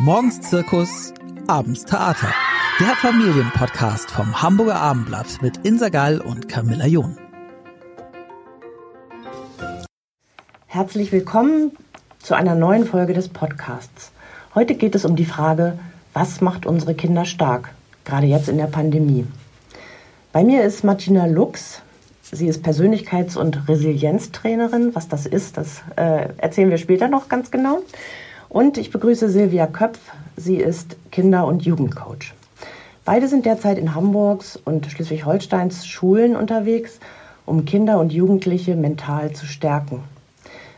Morgens Zirkus, abends Theater. Der Familienpodcast vom Hamburger Abendblatt mit Insa Gall und Camilla John. Herzlich willkommen zu einer neuen Folge des Podcasts. Heute geht es um die Frage, was macht unsere Kinder stark, gerade jetzt in der Pandemie. Bei mir ist Martina Lux. Sie ist Persönlichkeits- und Resilienztrainerin. Was das ist, das äh, erzählen wir später noch ganz genau. Und ich begrüße Silvia Köpf. Sie ist Kinder- und Jugendcoach. Beide sind derzeit in Hamburgs und Schleswig-Holsteins Schulen unterwegs, um Kinder und Jugendliche mental zu stärken.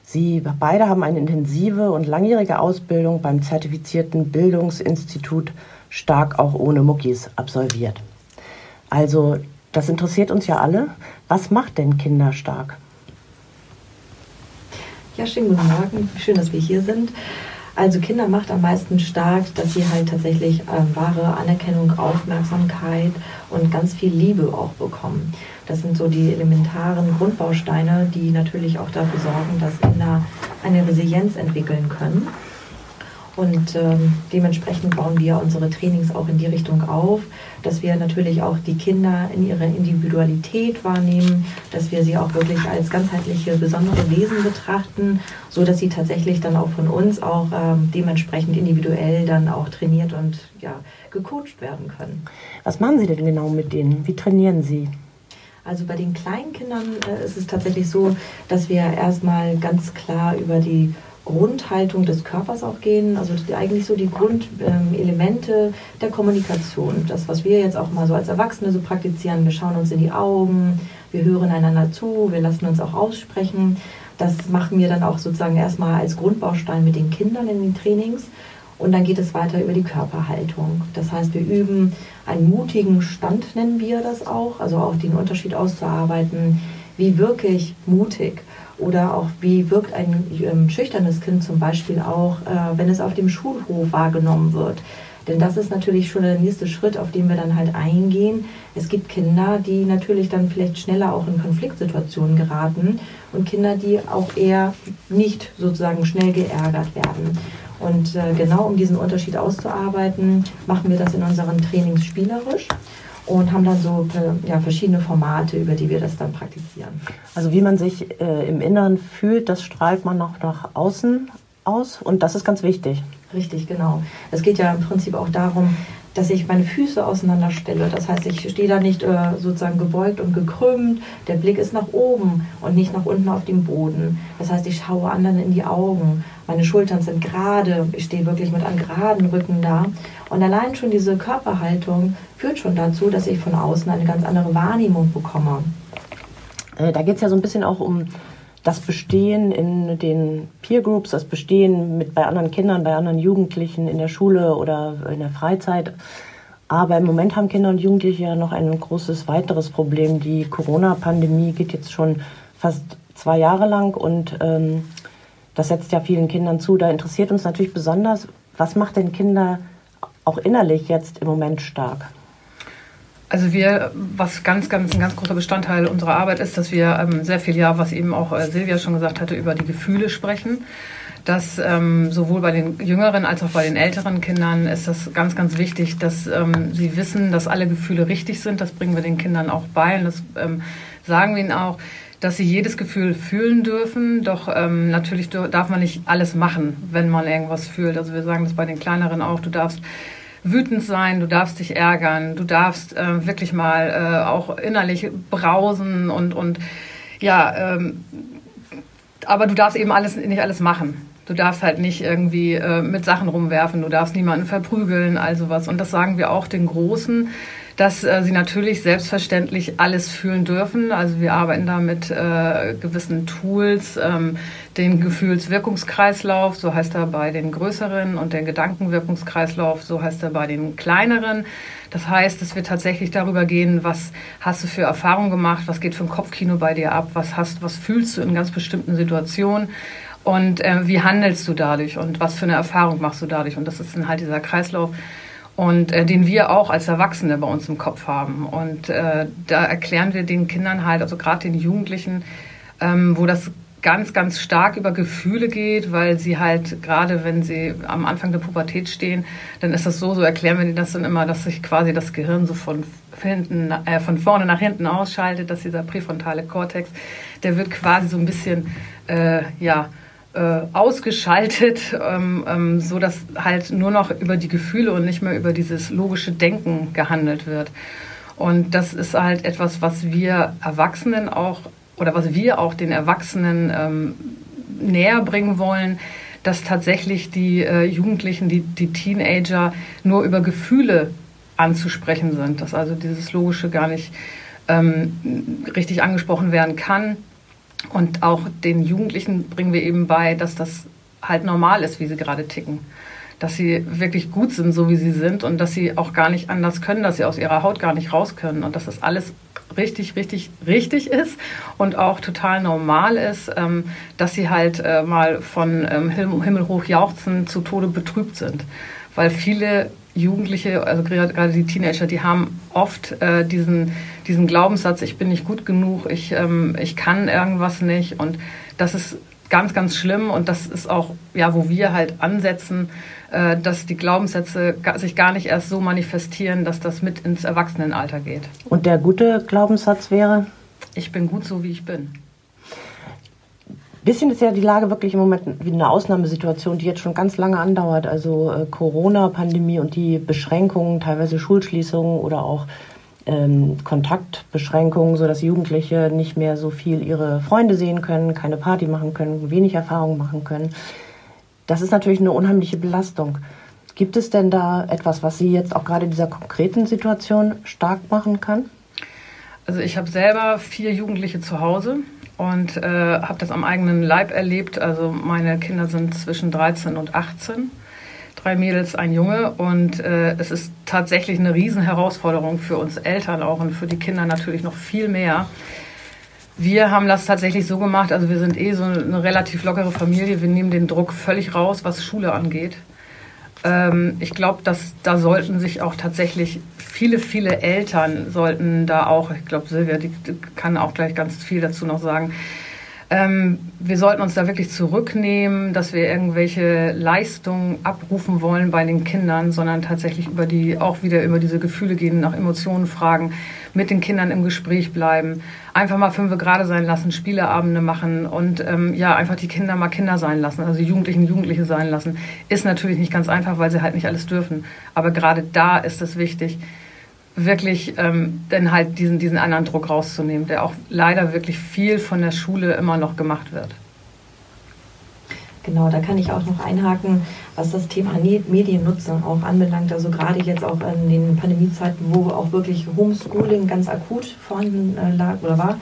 Sie beide haben eine intensive und langjährige Ausbildung beim zertifizierten Bildungsinstitut Stark auch ohne Muckis absolviert. Also, das interessiert uns ja alle. Was macht denn Kinder stark? Ja, schönen guten Morgen. Schön, dass wir hier sind. Also Kinder macht am meisten stark, dass sie halt tatsächlich äh, wahre Anerkennung, Aufmerksamkeit und ganz viel Liebe auch bekommen. Das sind so die elementaren Grundbausteine, die natürlich auch dafür sorgen, dass Kinder eine Resilienz entwickeln können. Und ähm, dementsprechend bauen wir unsere Trainings auch in die Richtung auf, dass wir natürlich auch die Kinder in ihrer Individualität wahrnehmen, dass wir sie auch wirklich als ganzheitliche, besondere Wesen betrachten, so dass sie tatsächlich dann auch von uns auch ähm, dementsprechend individuell dann auch trainiert und ja, gecoacht werden können. Was machen Sie denn genau mit denen? Wie trainieren Sie? Also bei den kleinen Kindern äh, ist es tatsächlich so, dass wir erstmal ganz klar über die Grundhaltung des Körpers auch gehen, also eigentlich so die Grundelemente ähm, der Kommunikation. Das, was wir jetzt auch mal so als Erwachsene so praktizieren, wir schauen uns in die Augen, wir hören einander zu, wir lassen uns auch aussprechen. Das machen wir dann auch sozusagen erstmal als Grundbaustein mit den Kindern in den Trainings. Und dann geht es weiter über die Körperhaltung. Das heißt, wir üben einen mutigen Stand, nennen wir das auch, also auch den Unterschied auszuarbeiten, wie wirklich mutig oder auch wie wirkt ein ähm, schüchternes Kind zum Beispiel auch, äh, wenn es auf dem Schulhof wahrgenommen wird. Denn das ist natürlich schon der nächste Schritt, auf den wir dann halt eingehen. Es gibt Kinder, die natürlich dann vielleicht schneller auch in Konfliktsituationen geraten und Kinder, die auch eher nicht sozusagen schnell geärgert werden. Und äh, genau um diesen Unterschied auszuarbeiten, machen wir das in unseren Trainings spielerisch und haben dann so äh, ja, verschiedene Formate, über die wir das dann praktizieren. Also wie man sich äh, im Inneren fühlt, das strahlt man noch nach außen aus und das ist ganz wichtig. Richtig, genau. Es geht ja im Prinzip auch darum, dass ich meine Füße auseinanderstelle. Das heißt, ich stehe da nicht äh, sozusagen gebeugt und gekrümmt. Der Blick ist nach oben und nicht nach unten auf dem Boden. Das heißt, ich schaue anderen in die Augen. Meine Schultern sind gerade. Ich stehe wirklich mit einem geraden Rücken da. Und allein schon diese Körperhaltung führt schon dazu, dass ich von außen eine ganz andere Wahrnehmung bekomme. Äh, da geht es ja so ein bisschen auch um das Bestehen in den Peer Groups, das Bestehen mit bei anderen Kindern, bei anderen Jugendlichen in der Schule oder in der Freizeit. Aber im Moment haben Kinder und Jugendliche ja noch ein großes weiteres Problem. Die Corona-Pandemie geht jetzt schon fast zwei Jahre lang und ähm, das setzt ja vielen Kindern zu. Da interessiert uns natürlich besonders, was macht denn Kinder auch innerlich jetzt im Moment stark? Also wir, was ganz, ganz ein ganz großer Bestandteil unserer Arbeit ist, dass wir ähm, sehr viel ja, was eben auch äh, Silvia schon gesagt hatte, über die Gefühle sprechen. Dass ähm, sowohl bei den jüngeren als auch bei den älteren Kindern ist das ganz, ganz wichtig, dass ähm, sie wissen, dass alle Gefühle richtig sind. Das bringen wir den Kindern auch bei und das ähm, sagen wir ihnen auch, dass sie jedes Gefühl fühlen dürfen. Doch ähm, natürlich darf man nicht alles machen, wenn man irgendwas fühlt. Also wir sagen das bei den kleineren auch. Du darfst wütend sein, du darfst dich ärgern, du darfst äh, wirklich mal äh, auch innerlich brausen und, und ja, ähm, aber du darfst eben alles nicht alles machen. Du darfst halt nicht irgendwie äh, mit Sachen rumwerfen, du darfst niemanden verprügeln, also was. Und das sagen wir auch den Großen, dass äh, sie natürlich selbstverständlich alles fühlen dürfen. Also wir arbeiten da mit äh, gewissen Tools, ähm, den Gefühlswirkungskreislauf, so heißt er bei den größeren, und den Gedankenwirkungskreislauf, so heißt er bei den kleineren. Das heißt, dass wir tatsächlich darüber gehen, was hast du für Erfahrungen gemacht, was geht für ein Kopfkino bei dir ab, was hast, was fühlst du in ganz bestimmten Situationen und äh, wie handelst du dadurch und was für eine Erfahrung machst du dadurch. Und das ist dann halt dieser Kreislauf, und äh, den wir auch als Erwachsene bei uns im Kopf haben. Und äh, da erklären wir den Kindern halt, also gerade den Jugendlichen, ähm, wo das ganz, ganz stark über Gefühle geht, weil sie halt gerade, wenn sie am Anfang der Pubertät stehen, dann ist das so, so erklären wir das dann immer, dass sich quasi das Gehirn so von hinten, äh, von vorne nach hinten ausschaltet, dass dieser präfrontale Kortex, der wird quasi so ein bisschen, äh, ja, äh, ausgeschaltet, ähm, ähm, so dass halt nur noch über die Gefühle und nicht mehr über dieses logische Denken gehandelt wird. Und das ist halt etwas, was wir Erwachsenen auch oder was wir auch den Erwachsenen ähm, näher bringen wollen, dass tatsächlich die äh, Jugendlichen, die, die Teenager nur über Gefühle anzusprechen sind, dass also dieses Logische gar nicht ähm, richtig angesprochen werden kann. Und auch den Jugendlichen bringen wir eben bei, dass das halt normal ist, wie sie gerade ticken. Dass sie wirklich gut sind, so wie sie sind und dass sie auch gar nicht anders können, dass sie aus ihrer Haut gar nicht raus können und dass das alles richtig, richtig, richtig ist und auch total normal ist, ähm, dass sie halt äh, mal von ähm, Himmel hoch jauchzen zu Tode betrübt sind. Weil viele Jugendliche, also gerade die Teenager, die haben oft äh, diesen, diesen Glaubenssatz, ich bin nicht gut genug, ich, ähm, ich kann irgendwas nicht. Und das ist ganz, ganz schlimm. Und das ist auch, ja, wo wir halt ansetzen, äh, dass die Glaubenssätze sich gar nicht erst so manifestieren, dass das mit ins Erwachsenenalter geht. Und der gute Glaubenssatz wäre? Ich bin gut so, wie ich bin bisschen ist ja die Lage wirklich im Moment wie eine Ausnahmesituation, die jetzt schon ganz lange andauert. Also äh, Corona-Pandemie und die Beschränkungen, teilweise Schulschließungen oder auch ähm, Kontaktbeschränkungen, sodass Jugendliche nicht mehr so viel ihre Freunde sehen können, keine Party machen können, wenig Erfahrung machen können. Das ist natürlich eine unheimliche Belastung. Gibt es denn da etwas, was Sie jetzt auch gerade in dieser konkreten Situation stark machen kann? Also ich habe selber vier Jugendliche zu Hause und äh, habe das am eigenen Leib erlebt. Also meine Kinder sind zwischen 13 und 18, drei Mädels, ein Junge und äh, es ist tatsächlich eine Riesenherausforderung für uns Eltern auch und für die Kinder natürlich noch viel mehr. Wir haben das tatsächlich so gemacht, also wir sind eh so eine relativ lockere Familie. Wir nehmen den Druck völlig raus, was Schule angeht. Ähm, ich glaube, dass da sollten sich auch tatsächlich viele, viele Eltern sollten da auch, ich glaube, Silvia, die, die, kann auch gleich ganz viel dazu noch sagen. Ähm, wir sollten uns da wirklich zurücknehmen, dass wir irgendwelche Leistungen abrufen wollen bei den Kindern, sondern tatsächlich über die, auch wieder über diese Gefühle gehen, nach Emotionen fragen mit den Kindern im Gespräch bleiben, einfach mal fünf gerade sein lassen, Spieleabende machen und ähm, ja, einfach die Kinder mal Kinder sein lassen, also Jugendlichen Jugendliche sein lassen. Ist natürlich nicht ganz einfach, weil sie halt nicht alles dürfen. Aber gerade da ist es wichtig, wirklich ähm, dann halt diesen, diesen anderen Druck rauszunehmen, der auch leider wirklich viel von der Schule immer noch gemacht wird. Genau, da kann ich auch noch einhaken, was das Thema Mediennutzung auch anbelangt. Also gerade jetzt auch in den Pandemiezeiten, wo auch wirklich Homeschooling ganz akut vorhanden äh, lag oder war,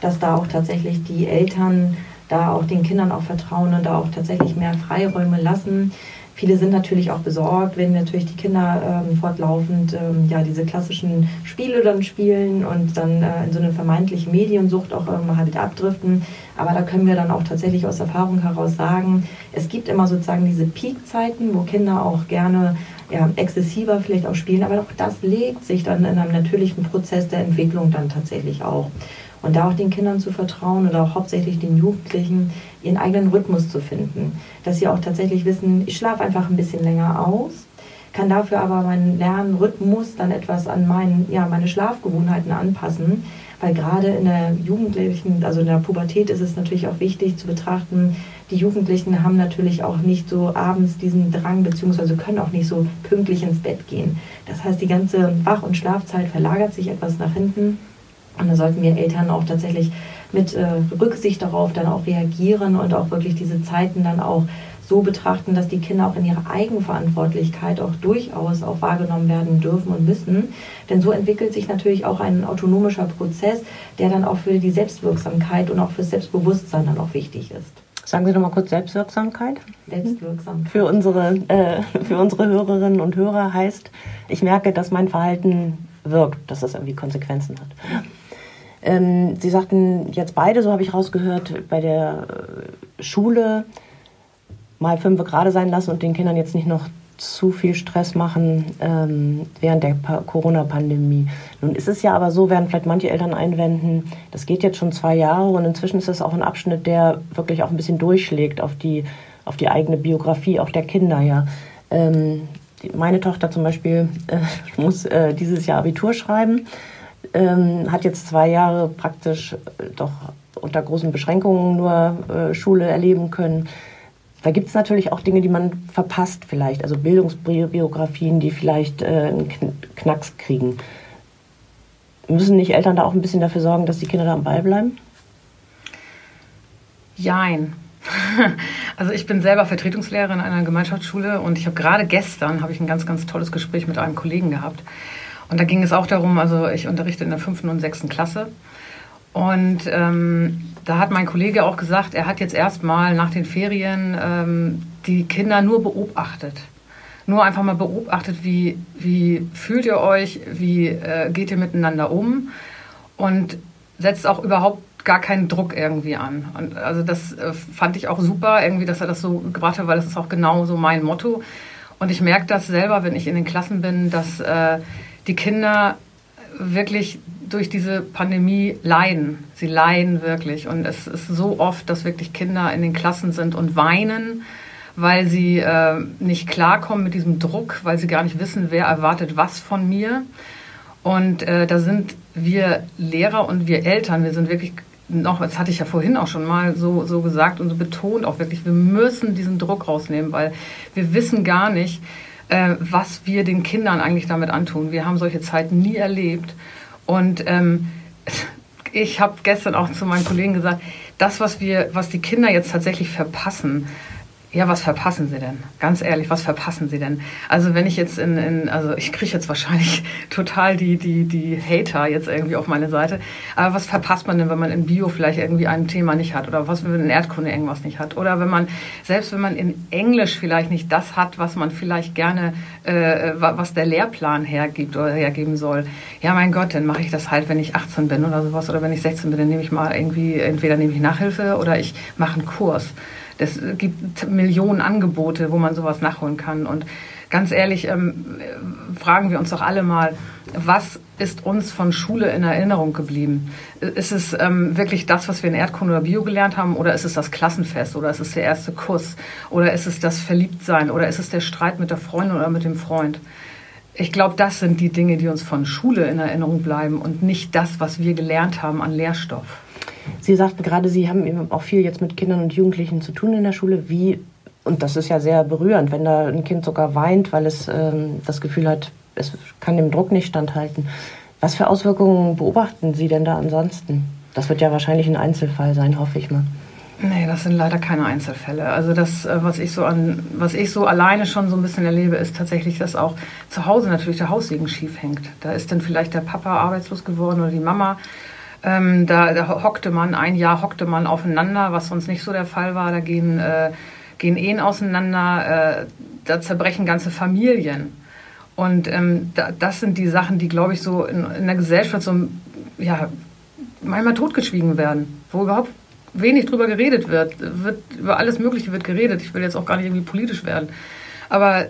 dass da auch tatsächlich die Eltern da auch den Kindern auch vertrauen und da auch tatsächlich mehr Freiräume lassen. Viele sind natürlich auch besorgt, wenn natürlich die Kinder ähm, fortlaufend ähm, ja, diese klassischen Spiele dann spielen und dann äh, in so eine vermeintliche Mediensucht auch ähm, halt abdriften. Aber da können wir dann auch tatsächlich aus Erfahrung heraus sagen, es gibt immer sozusagen diese Peakzeiten, wo Kinder auch gerne ja, exzessiver vielleicht auch spielen, aber auch das legt sich dann in einem natürlichen Prozess der Entwicklung dann tatsächlich auch. Und da auch den Kindern zu vertrauen oder auch hauptsächlich den Jugendlichen, ihren eigenen Rhythmus zu finden. Dass sie auch tatsächlich wissen, ich schlafe einfach ein bisschen länger aus, kann dafür aber meinen Lernrhythmus dann etwas an meinen, ja, meine Schlafgewohnheiten anpassen. Weil gerade in der Jugendlichen, also in der Pubertät ist es natürlich auch wichtig zu betrachten, die Jugendlichen haben natürlich auch nicht so abends diesen Drang, beziehungsweise können auch nicht so pünktlich ins Bett gehen. Das heißt, die ganze Wach- und Schlafzeit verlagert sich etwas nach hinten. Und da sollten wir Eltern auch tatsächlich mit äh, Rücksicht darauf dann auch reagieren und auch wirklich diese Zeiten dann auch so betrachten, dass die Kinder auch in ihrer Eigenverantwortlichkeit auch durchaus auch wahrgenommen werden dürfen und müssen. Denn so entwickelt sich natürlich auch ein autonomischer Prozess, der dann auch für die Selbstwirksamkeit und auch für das Selbstbewusstsein dann auch wichtig ist. Sagen Sie doch mal kurz Selbstwirksamkeit. Selbstwirksamkeit. Für unsere, äh, für unsere Hörerinnen und Hörer heißt, ich merke, dass mein Verhalten wirkt, dass das irgendwie Konsequenzen hat. Ähm, Sie sagten jetzt beide, so habe ich rausgehört, bei der äh, Schule mal fünf gerade sein lassen und den Kindern jetzt nicht noch zu viel Stress machen ähm, während der Corona-Pandemie. Nun ist es ja aber so, werden vielleicht manche Eltern einwenden, das geht jetzt schon zwei Jahre und inzwischen ist es auch ein Abschnitt, der wirklich auch ein bisschen durchschlägt auf die, auf die eigene Biografie auch der Kinder. Ja. Ähm, meine Tochter zum Beispiel äh, muss äh, dieses Jahr Abitur schreiben, ähm, hat jetzt zwei Jahre praktisch äh, doch unter großen Beschränkungen nur äh, Schule erleben können. Da gibt es natürlich auch Dinge, die man verpasst vielleicht, also Bildungsbiografien, die vielleicht äh, einen Knacks kriegen. Müssen nicht Eltern da auch ein bisschen dafür sorgen, dass die Kinder da am Ball bleiben? Jein. Also ich bin selber Vertretungslehrerin in einer Gemeinschaftsschule und ich habe gerade gestern habe ich ein ganz, ganz tolles Gespräch mit einem Kollegen gehabt. Und da ging es auch darum, also ich unterrichte in der fünften und sechsten Klasse. Und ähm, da hat mein Kollege auch gesagt, er hat jetzt erstmal nach den Ferien ähm, die Kinder nur beobachtet. Nur einfach mal beobachtet, wie, wie fühlt ihr euch, wie äh, geht ihr miteinander um und setzt auch überhaupt gar keinen Druck irgendwie an. Und also das äh, fand ich auch super, irgendwie, dass er das so gebracht hat, weil das ist auch genau so mein Motto. Und ich merke das selber, wenn ich in den Klassen bin, dass äh, die Kinder wirklich durch diese Pandemie leiden. Sie leiden wirklich. Und es ist so oft, dass wirklich Kinder in den Klassen sind und weinen, weil sie äh, nicht klarkommen mit diesem Druck, weil sie gar nicht wissen, wer erwartet was von mir. Und äh, da sind wir Lehrer und wir Eltern, wir sind wirklich noch, das hatte ich ja vorhin auch schon mal so, so gesagt und so betont auch wirklich, wir müssen diesen Druck rausnehmen, weil wir wissen gar nicht, äh, was wir den Kindern eigentlich damit antun. Wir haben solche Zeiten nie erlebt. Und ähm, ich habe gestern auch zu meinen Kollegen gesagt, das, was wir, was die Kinder jetzt tatsächlich verpassen, ja, was verpassen Sie denn? Ganz ehrlich, was verpassen Sie denn? Also wenn ich jetzt in, in also ich kriege jetzt wahrscheinlich total die, die, die Hater jetzt irgendwie auf meine Seite. Aber was verpasst man denn, wenn man in Bio vielleicht irgendwie ein Thema nicht hat? Oder was, wenn man in Erdkunde irgendwas nicht hat? Oder wenn man, selbst wenn man in Englisch vielleicht nicht das hat, was man vielleicht gerne, äh, was der Lehrplan hergibt oder hergeben soll. Ja, mein Gott, dann mache ich das halt, wenn ich 18 bin oder sowas. Oder wenn ich 16 bin, dann nehme ich mal irgendwie, entweder nehme ich Nachhilfe oder ich mache einen Kurs. Es gibt Millionen Angebote, wo man sowas nachholen kann. Und ganz ehrlich, ähm, fragen wir uns doch alle mal, was ist uns von Schule in Erinnerung geblieben? Ist es ähm, wirklich das, was wir in Erdkunde oder Bio gelernt haben, oder ist es das Klassenfest, oder ist es der erste Kuss, oder ist es das Verliebtsein, oder ist es der Streit mit der Freundin oder mit dem Freund? Ich glaube, das sind die Dinge, die uns von Schule in Erinnerung bleiben und nicht das, was wir gelernt haben an Lehrstoff. Sie sagten gerade, Sie haben eben auch viel jetzt mit Kindern und Jugendlichen zu tun in der Schule. Wie, und das ist ja sehr berührend, wenn da ein Kind sogar weint, weil es ähm, das Gefühl hat, es kann dem Druck nicht standhalten. Was für Auswirkungen beobachten Sie denn da ansonsten? Das wird ja wahrscheinlich ein Einzelfall sein, hoffe ich mal. Nee, das sind leider keine Einzelfälle. Also das, äh, was ich so an, was ich so alleine schon so ein bisschen erlebe, ist tatsächlich, dass auch zu Hause natürlich der Haussegen schief hängt. Da ist dann vielleicht der Papa arbeitslos geworden oder die Mama ähm, da, da, hockte man, ein Jahr hockte man aufeinander, was sonst nicht so der Fall war. Da gehen, äh, gehen Ehen auseinander, äh, da zerbrechen ganze Familien. Und ähm, da, das sind die Sachen, die, glaube ich, so in, in, der Gesellschaft so ja, manchmal totgeschwiegen werden, wo überhaupt wenig drüber geredet wird. wird. Über alles Mögliche wird geredet. Ich will jetzt auch gar nicht irgendwie politisch werden. Aber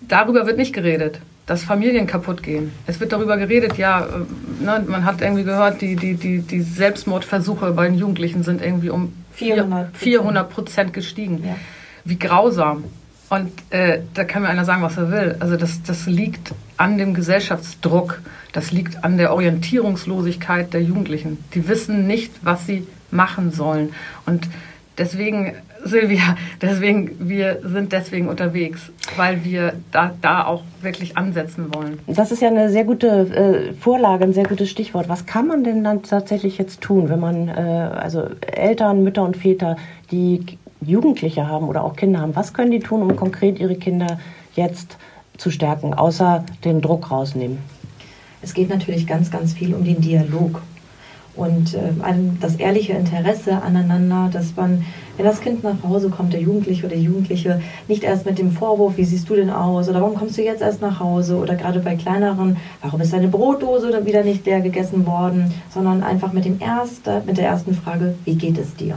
darüber wird nicht geredet dass Familien kaputt gehen. Es wird darüber geredet, ja, äh, ne, man hat irgendwie gehört, die, die, die, die Selbstmordversuche bei den Jugendlichen sind irgendwie um 400 Prozent gestiegen. Ja. Wie grausam. Und äh, da kann mir einer sagen, was er will. Also das, das liegt an dem Gesellschaftsdruck, das liegt an der Orientierungslosigkeit der Jugendlichen. Die wissen nicht, was sie machen sollen. Und deswegen Silvia, deswegen, wir sind deswegen unterwegs, weil wir da, da auch wirklich ansetzen wollen. Das ist ja eine sehr gute äh, Vorlage, ein sehr gutes Stichwort. Was kann man denn dann tatsächlich jetzt tun, wenn man, äh, also Eltern, Mütter und Väter, die Jugendliche haben oder auch Kinder haben, was können die tun, um konkret ihre Kinder jetzt zu stärken, außer den Druck rausnehmen? Es geht natürlich ganz, ganz viel um den Dialog und äh, das ehrliche Interesse aneinander, dass man, wenn das Kind nach Hause kommt, der Jugendliche oder die Jugendliche, nicht erst mit dem Vorwurf, wie siehst du denn aus oder warum kommst du jetzt erst nach Hause oder gerade bei kleineren, warum ist deine Brotdose wieder nicht leer gegessen worden, sondern einfach mit, dem erste, mit der ersten Frage, wie geht es dir?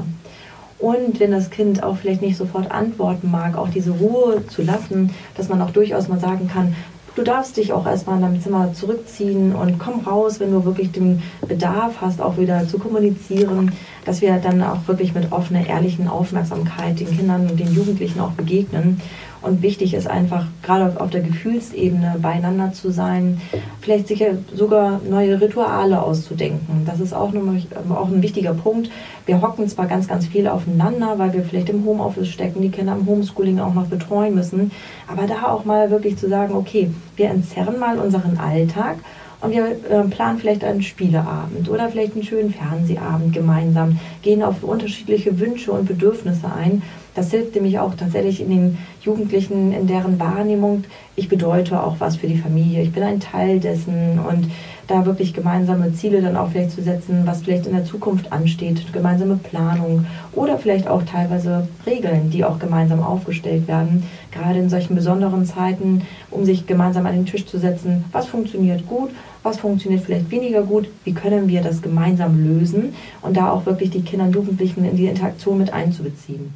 Und wenn das Kind auch vielleicht nicht sofort antworten mag, auch diese Ruhe zu lassen, dass man auch durchaus mal sagen kann, Du darfst dich auch erstmal in deinem Zimmer zurückziehen und komm raus, wenn du wirklich den Bedarf hast, auch wieder zu kommunizieren, dass wir dann auch wirklich mit offener, ehrlichen Aufmerksamkeit den Kindern und den Jugendlichen auch begegnen und wichtig ist einfach, gerade auf der Gefühlsebene beieinander zu sein, vielleicht sich sogar neue Rituale auszudenken. Das ist auch, eine, auch ein wichtiger Punkt. Wir hocken zwar ganz, ganz viel aufeinander, weil wir vielleicht im Homeoffice stecken, die Kinder im Homeschooling auch noch betreuen müssen, aber da auch mal wirklich zu sagen, okay, wir entzerren mal unseren Alltag und wir äh, planen vielleicht einen Spieleabend oder vielleicht einen schönen Fernsehabend gemeinsam, gehen auf unterschiedliche Wünsche und Bedürfnisse ein. Das hilft nämlich auch tatsächlich in den Jugendlichen, in deren Wahrnehmung, ich bedeute auch was für die Familie, ich bin ein Teil dessen. Und da wirklich gemeinsame Ziele dann auch vielleicht zu setzen, was vielleicht in der Zukunft ansteht, gemeinsame Planung oder vielleicht auch teilweise Regeln, die auch gemeinsam aufgestellt werden, gerade in solchen besonderen Zeiten, um sich gemeinsam an den Tisch zu setzen, was funktioniert gut, was funktioniert vielleicht weniger gut, wie können wir das gemeinsam lösen und da auch wirklich die Kinder und Jugendlichen in die Interaktion mit einzubeziehen.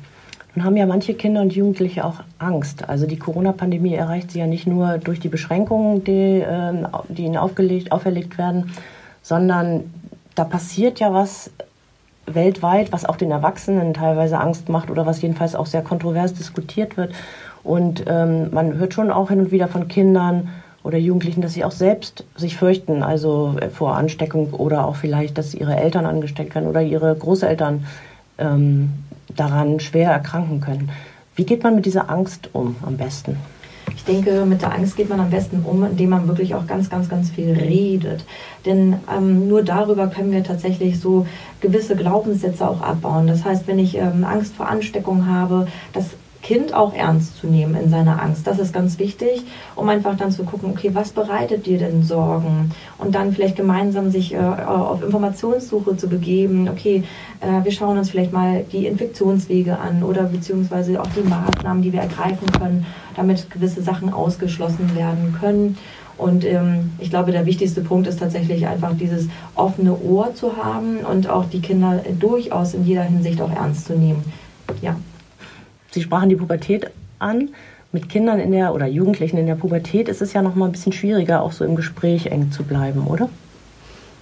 Nun haben ja manche Kinder und Jugendliche auch Angst. Also die Corona-Pandemie erreicht sie ja nicht nur durch die Beschränkungen, die, ähm, die ihnen aufgelegt, auferlegt werden, sondern da passiert ja was weltweit, was auch den Erwachsenen teilweise Angst macht oder was jedenfalls auch sehr kontrovers diskutiert wird. Und ähm, man hört schon auch hin und wieder von Kindern oder Jugendlichen, dass sie auch selbst sich fürchten, also vor Ansteckung oder auch vielleicht, dass ihre Eltern angesteckt werden oder ihre Großeltern ähm, daran schwer erkranken können. Wie geht man mit dieser Angst um am besten? Ich denke, mit der Angst geht man am besten um, indem man wirklich auch ganz, ganz, ganz viel redet. Denn ähm, nur darüber können wir tatsächlich so gewisse Glaubenssätze auch abbauen. Das heißt, wenn ich ähm, Angst vor Ansteckung habe, das Kind auch ernst zu nehmen in seiner Angst. Das ist ganz wichtig, um einfach dann zu gucken, okay, was bereitet dir denn Sorgen? Und dann vielleicht gemeinsam sich äh, auf Informationssuche zu begeben. Okay, äh, wir schauen uns vielleicht mal die Infektionswege an oder beziehungsweise auch die Maßnahmen, die wir ergreifen können, damit gewisse Sachen ausgeschlossen werden können. Und ähm, ich glaube, der wichtigste Punkt ist tatsächlich einfach dieses offene Ohr zu haben und auch die Kinder durchaus in jeder Hinsicht auch ernst zu nehmen. Ja. Sie sprachen die Pubertät an. Mit Kindern in der oder Jugendlichen in der Pubertät ist es ja noch mal ein bisschen schwieriger, auch so im Gespräch eng zu bleiben, oder?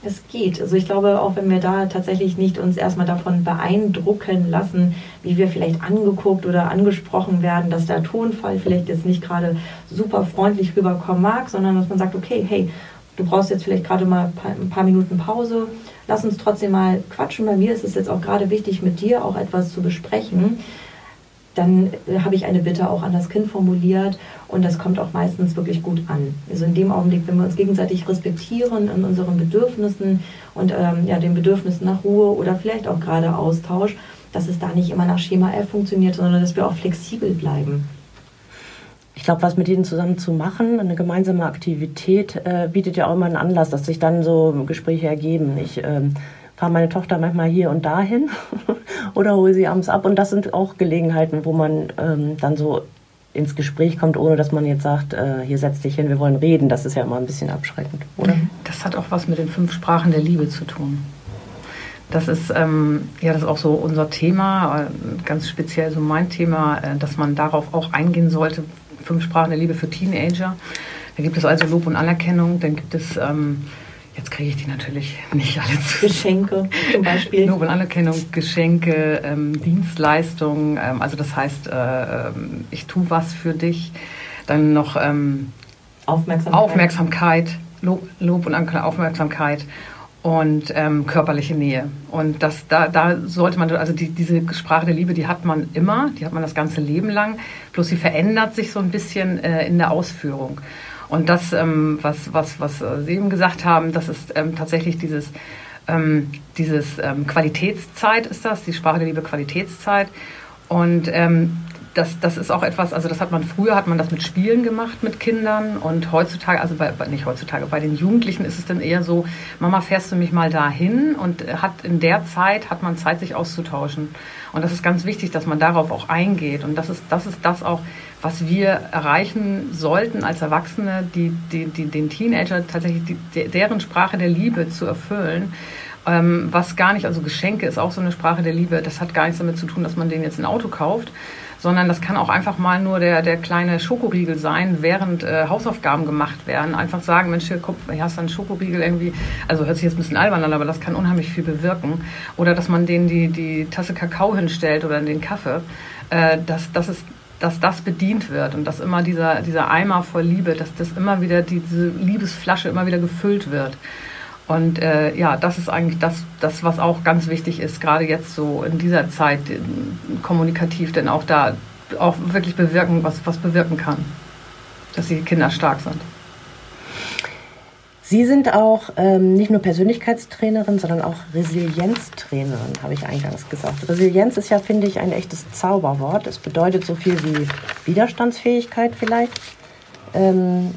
Es geht. Also ich glaube, auch wenn wir da tatsächlich nicht uns erstmal davon beeindrucken lassen, wie wir vielleicht angeguckt oder angesprochen werden, dass der Tonfall vielleicht jetzt nicht gerade super freundlich rüberkommen mag, sondern dass man sagt, okay, hey, du brauchst jetzt vielleicht gerade mal ein paar Minuten Pause, lass uns trotzdem mal quatschen. Bei mir ist es jetzt auch gerade wichtig, mit dir auch etwas zu besprechen dann äh, habe ich eine Bitte auch an das Kind formuliert und das kommt auch meistens wirklich gut an. Also in dem Augenblick, wenn wir uns gegenseitig respektieren in unseren Bedürfnissen und ähm, ja, den Bedürfnissen nach Ruhe oder vielleicht auch gerade Austausch, dass es da nicht immer nach Schema F funktioniert, sondern dass wir auch flexibel bleiben. Ich glaube, was mit ihnen zusammen zu machen, eine gemeinsame Aktivität, äh, bietet ja auch immer einen Anlass, dass sich dann so Gespräche ergeben. Ich ähm, fahre meine Tochter manchmal hier und dahin oder hole sie abends ab. Und das sind auch Gelegenheiten, wo man ähm, dann so ins Gespräch kommt, ohne dass man jetzt sagt, äh, hier setz dich hin, wir wollen reden. Das ist ja immer ein bisschen abschreckend, oder? Das hat auch was mit den fünf Sprachen der Liebe zu tun. Das ist ähm, ja das ist auch so unser Thema, äh, ganz speziell so mein Thema, äh, dass man darauf auch eingehen sollte. Fünf Sprachen der Liebe für Teenager. Da gibt es also Lob und Anerkennung, dann gibt es ähm, Jetzt kriege ich die natürlich nicht alle zu. Geschenke zum Beispiel. Nobel Anerkennung, Geschenke, ähm, Dienstleistungen. Ähm, also das heißt, äh, ähm, ich tue was für dich. Dann noch ähm, Aufmerksamkeit, Aufmerksamkeit Lob, Lob, und Aufmerksamkeit und ähm, körperliche Nähe. Und das, da, da sollte man, also die, diese Sprache der Liebe, die hat man immer, die hat man das ganze Leben lang. Bloß sie verändert sich so ein bisschen äh, in der Ausführung. Und das, ähm, was, was, was Sie eben gesagt haben, das ist ähm, tatsächlich dieses, ähm, dieses ähm, Qualitätszeit ist das, die Sprache der Liebe Qualitätszeit. Und ähm, das, das ist auch etwas, also das hat man früher, hat man das mit Spielen gemacht mit Kindern und heutzutage, also bei, nicht heutzutage, bei den Jugendlichen ist es dann eher so, Mama, fährst du mich mal dahin und hat in der Zeit, hat man Zeit, sich auszutauschen. Und das ist ganz wichtig, dass man darauf auch eingeht. Und das ist das, ist das auch, was wir erreichen sollten als Erwachsene, die, die, die den Teenager tatsächlich die, deren Sprache der Liebe zu erfüllen Ähm, was gar nicht, also Geschenke ist auch so eine Sprache der Liebe. Das hat gar nichts damit zu tun, dass man denen jetzt ein Auto kauft, sondern das kann auch einfach mal nur der, der kleine Schokoriegel sein, während äh, Hausaufgaben gemacht werden. Einfach sagen, Mensch, hier, guck, hier hast du einen Schokoriegel irgendwie. Also hört sich jetzt ein bisschen albern an, aber das kann unheimlich viel bewirken. Oder dass man denen die, die Tasse Kakao hinstellt oder den Kaffee. Äh, das, das ist dass das bedient wird und dass immer dieser, dieser Eimer voll Liebe, dass das immer wieder, diese Liebesflasche immer wieder gefüllt wird. Und äh, ja, das ist eigentlich das, das, was auch ganz wichtig ist, gerade jetzt so in dieser Zeit kommunikativ, denn auch da auch wirklich bewirken, was, was bewirken kann, dass die Kinder stark sind. Sie sind auch ähm, nicht nur Persönlichkeitstrainerin, sondern auch Resilienztrainerin, habe ich eingangs gesagt. Resilienz ist ja, finde ich, ein echtes Zauberwort. Es bedeutet so viel wie Widerstandsfähigkeit vielleicht. Ähm,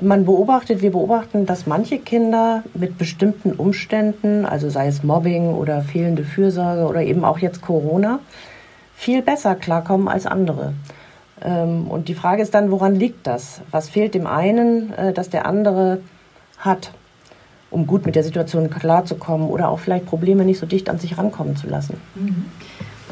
man beobachtet, wir beobachten, dass manche Kinder mit bestimmten Umständen, also sei es Mobbing oder fehlende Fürsorge oder eben auch jetzt Corona, viel besser klarkommen als andere. Ähm, und die Frage ist dann, woran liegt das? Was fehlt dem einen, äh, dass der andere hat, um gut mit der Situation klarzukommen oder auch vielleicht Probleme nicht so dicht an sich rankommen zu lassen? Mhm.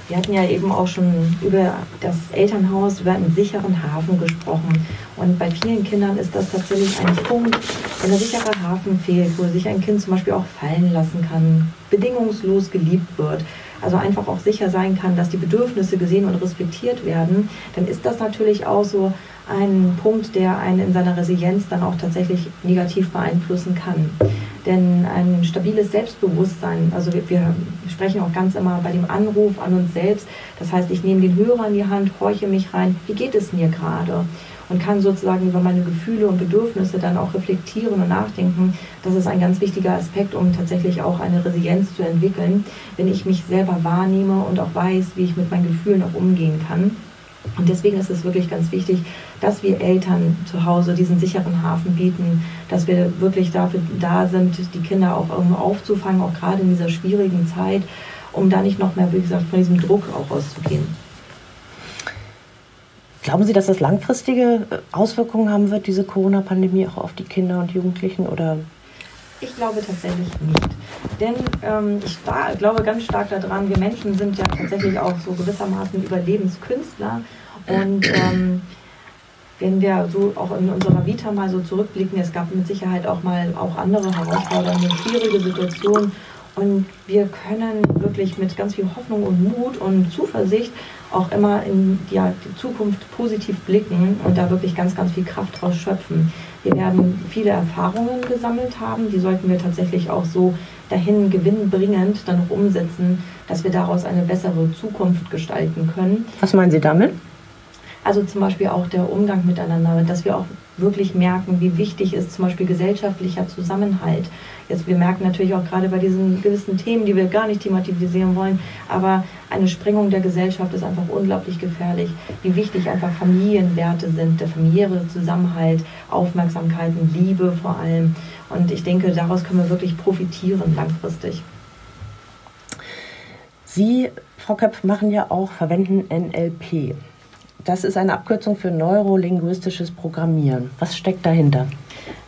Wir hatten ja eben auch schon über das Elternhaus, über einen sicheren Hafen gesprochen. Und bei vielen Kindern ist das tatsächlich ein Punkt, wenn der sichere Hafen fehlt, wo sich ein Kind zum Beispiel auch fallen lassen kann, bedingungslos geliebt wird, also einfach auch sicher sein kann, dass die Bedürfnisse gesehen und respektiert werden, dann ist das natürlich auch so ein Punkt, der einen in seiner Resilienz dann auch tatsächlich negativ beeinflussen kann. Denn ein stabiles Selbstbewusstsein, also wir, wir, sprechen auch ganz immer bei dem Anruf an uns selbst, das heißt, ich nehme den Hörer in die Hand, horche mich rein, wie geht es mir gerade? Und kann sozusagen über meine Gefühle und Bedürfnisse dann auch reflektieren und nachdenken. Das ist ein ganz wichtiger Aspekt, um tatsächlich auch eine Resilienz zu entwickeln, wenn ich mich selber wahrnehme und auch weiß, wie ich mit meinen Gefühlen auch umgehen kann. Und deswegen ist es wirklich ganz wichtig, dass wir Eltern zu Hause diesen sicheren Hafen bieten, dass wir wirklich dafür da sind, die Kinder auch irgendwo aufzufangen, auch gerade in dieser schwierigen Zeit, um da nicht noch mehr, wie gesagt, von diesem Druck auch auszugehen. Glauben Sie, dass das langfristige äh, Auswirkungen haben wird, diese Corona-Pandemie auch auf die Kinder und Jugendlichen? Oder ich glaube tatsächlich nicht. Denn ähm, ich glaube ganz stark daran, wir Menschen sind ja tatsächlich auch so gewissermaßen Überlebenskünstler. Und ähm, wenn wir so auch in unserer Vita mal so zurückblicken, es gab mit Sicherheit auch mal auch andere herausfordernde, schwierige Situationen. Und wir können wirklich mit ganz viel Hoffnung und Mut und Zuversicht auch immer in ja, die Zukunft positiv blicken und da wirklich ganz, ganz viel Kraft draus schöpfen. Wir werden viele Erfahrungen gesammelt haben, die sollten wir tatsächlich auch so dahin gewinnbringend dann noch umsetzen, dass wir daraus eine bessere Zukunft gestalten können. Was meinen Sie damit? Also zum Beispiel auch der Umgang miteinander, dass wir auch wirklich merken, wie wichtig ist zum Beispiel gesellschaftlicher Zusammenhalt. Jetzt, wir merken natürlich auch gerade bei diesen gewissen Themen, die wir gar nicht thematisieren wollen, aber eine Sprengung der Gesellschaft ist einfach unglaublich gefährlich. Wie wichtig einfach Familienwerte sind, der familiäre Zusammenhalt, Aufmerksamkeit und Liebe vor allem. Und ich denke, daraus können wir wirklich profitieren langfristig. Sie, Frau Köpf, machen ja auch, verwenden NLP. Das ist eine Abkürzung für neurolinguistisches Programmieren. Was steckt dahinter?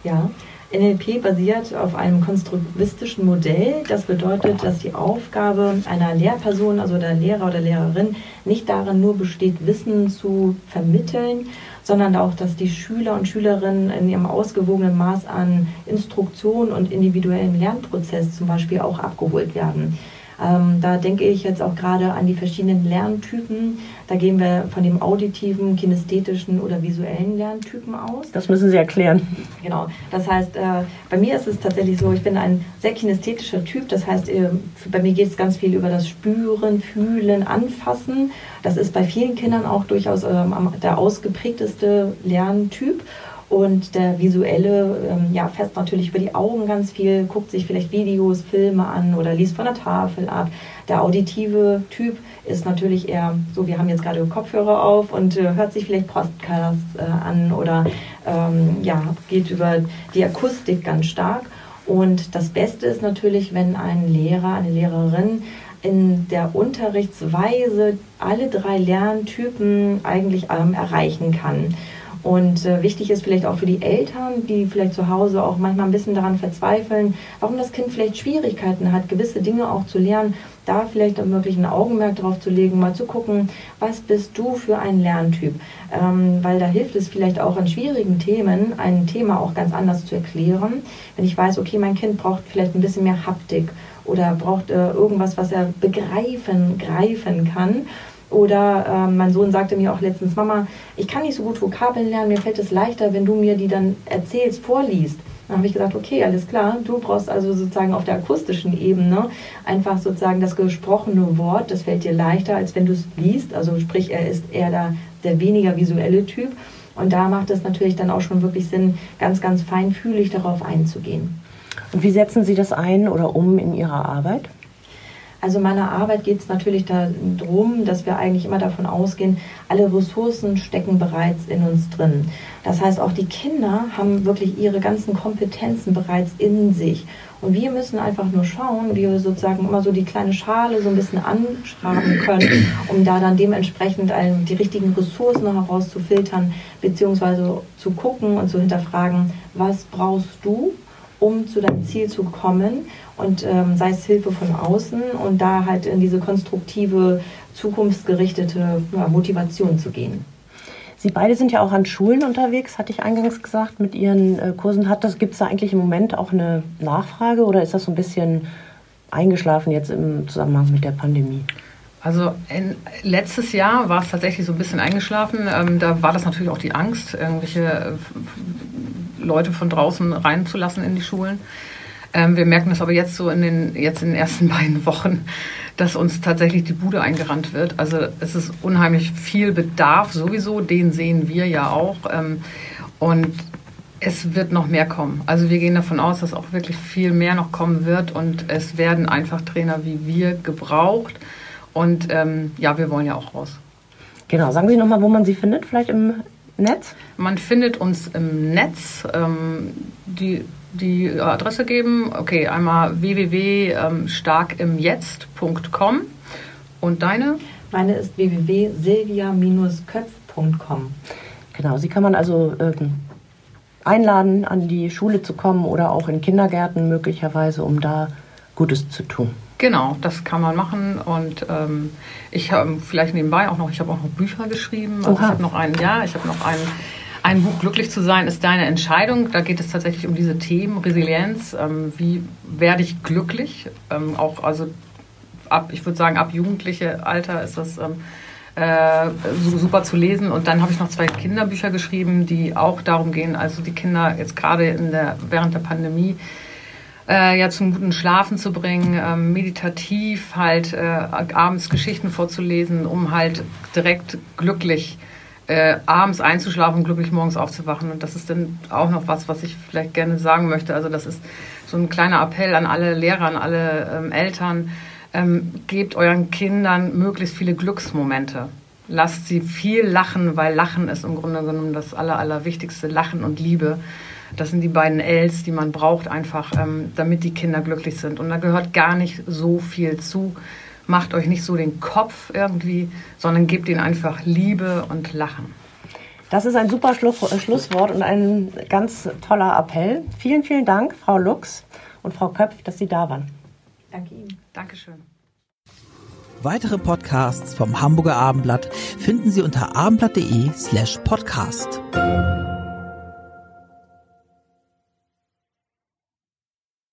Ja, NLP basiert auf einem konstruktivistischen Modell. Das bedeutet, dass die Aufgabe einer Lehrperson, also der Lehrer oder Lehrerin, nicht darin nur besteht, Wissen zu vermitteln, sondern auch, dass die Schüler und Schülerinnen in ihrem ausgewogenen Maß an Instruktion und individuellen Lernprozess zum Beispiel auch abgeholt werden. Ähm, da denke ich jetzt auch gerade an die verschiedenen Lerntypen. Da gehen wir von dem auditiven, kinästhetischen oder visuellen Lerntypen aus. Das müssen Sie erklären. Genau. Das heißt, äh, bei mir ist es tatsächlich so, ich bin ein sehr kinästhetischer Typ. Das heißt, äh, bei mir geht es ganz viel über das Spüren, Fühlen, Anfassen. Das ist bei vielen Kindern auch durchaus ähm, der ausgeprägteste Lerntyp. Und der visuelle, ähm, ja, fährt natürlich über die Augen ganz viel, guckt sich vielleicht Videos, Filme an oder liest von der Tafel ab. Der auditive Typ ist natürlich eher so, wir haben jetzt gerade Kopfhörer auf und äh, hört sich vielleicht Podcasts äh, an oder ähm, ja, geht über die Akustik ganz stark. Und das Beste ist natürlich, wenn ein Lehrer, eine Lehrerin in der Unterrichtsweise alle drei Lerntypen eigentlich ähm, erreichen kann. Und äh, wichtig ist vielleicht auch für die Eltern, die vielleicht zu Hause auch manchmal ein bisschen daran verzweifeln, warum das Kind vielleicht Schwierigkeiten hat, gewisse Dinge auch zu lernen, da vielleicht auch wirklich ein Augenmerk drauf zu legen, mal zu gucken, was bist du für ein Lerntyp? Ähm, weil da hilft es vielleicht auch an schwierigen Themen, ein Thema auch ganz anders zu erklären. Wenn ich weiß, okay, mein Kind braucht vielleicht ein bisschen mehr Haptik oder braucht äh, irgendwas, was er begreifen, greifen kann oder ähm, mein Sohn sagte mir auch letztens, Mama, ich kann nicht so gut Vokabeln lernen, mir fällt es leichter, wenn du mir die dann erzählst, vorliest. Dann habe ich gesagt, okay, alles klar, du brauchst also sozusagen auf der akustischen Ebene einfach sozusagen das gesprochene Wort, das fällt dir leichter, als wenn du es liest. Also sprich, er ist eher der, der weniger visuelle Typ. Und da macht es natürlich dann auch schon wirklich Sinn, ganz, ganz feinfühlig darauf einzugehen. Und wie setzen Sie das ein oder um in Ihrer Arbeit? Also in meiner Arbeit geht es natürlich darum, dass wir eigentlich immer davon ausgehen, alle Ressourcen stecken bereits in uns drin. Das heißt, auch die Kinder haben wirklich ihre ganzen Kompetenzen bereits in sich. Und wir müssen einfach nur schauen, wie wir sozusagen immer so die kleine Schale so ein bisschen anschraben können, um da dann dementsprechend die richtigen Ressourcen herauszufiltern, beziehungsweise zu gucken und zu hinterfragen, was brauchst du, um zu deinem Ziel zu kommen und ähm, sei es Hilfe von außen und da halt in diese konstruktive, zukunftsgerichtete ja, Motivation zu gehen. Sie beide sind ja auch an Schulen unterwegs, hatte ich eingangs gesagt, mit Ihren äh, Kursen. Gibt es da eigentlich im Moment auch eine Nachfrage oder ist das so ein bisschen eingeschlafen jetzt im Zusammenhang mit der Pandemie? Also in, letztes Jahr war es tatsächlich so ein bisschen eingeschlafen. Ähm, da war das natürlich auch die Angst, irgendwelche äh, Leute von draußen reinzulassen in die Schulen. Ähm, wir merken das aber jetzt so in den, jetzt in den ersten beiden Wochen, dass uns tatsächlich die Bude eingerannt wird. Also es ist unheimlich viel Bedarf sowieso, den sehen wir ja auch. Ähm, und es wird noch mehr kommen. Also wir gehen davon aus, dass auch wirklich viel mehr noch kommen wird und es werden einfach Trainer wie wir gebraucht. Und ähm, ja, wir wollen ja auch raus. Genau, sagen Sie nochmal, wo man Sie findet, vielleicht im Netz? Man findet uns im Netz. Ähm, die, die Adresse geben, okay, einmal www.starkimjetzt.com und deine? Meine ist www.silvia-köpf.com. Genau, sie kann man also ähm, einladen, an die Schule zu kommen oder auch in Kindergärten möglicherweise, um da Gutes zu tun. Genau, das kann man machen und ähm, ich habe vielleicht nebenbei auch noch, ich habe auch noch Bücher geschrieben. Also ich habe noch ein, ja, ich habe noch ein, ein Buch Glücklich zu sein ist deine Entscheidung. Da geht es tatsächlich um diese Themen Resilienz. Ähm, wie werde ich glücklich? Ähm, auch also ab, ich würde sagen ab jugendliche Alter ist das ähm, äh, super zu lesen. Und dann habe ich noch zwei Kinderbücher geschrieben, die auch darum gehen, also die Kinder jetzt gerade der während der Pandemie äh, ja zum guten Schlafen zu bringen, ähm, meditativ halt äh, abends Geschichten vorzulesen, um halt direkt glücklich äh, abends einzuschlafen und glücklich morgens aufzuwachen. Und das ist dann auch noch was, was ich vielleicht gerne sagen möchte. Also das ist so ein kleiner Appell an alle Lehrer, an alle ähm, Eltern. Ähm, gebt euren Kindern möglichst viele Glücksmomente. Lasst sie viel lachen, weil Lachen ist im Grunde genommen das Aller, Allerwichtigste. Lachen und Liebe. Das sind die beiden Ls, die man braucht, einfach, ähm, damit die Kinder glücklich sind. Und da gehört gar nicht so viel zu. Macht euch nicht so den Kopf irgendwie, sondern gebt ihnen einfach Liebe und Lachen. Das ist ein super äh, Schlusswort und ein ganz toller Appell. Vielen, vielen Dank, Frau Lux und Frau Köpf, dass Sie da waren. Danke Ihnen. Dankeschön. Weitere Podcasts vom Hamburger Abendblatt finden Sie unter abendblatt.de slash podcast.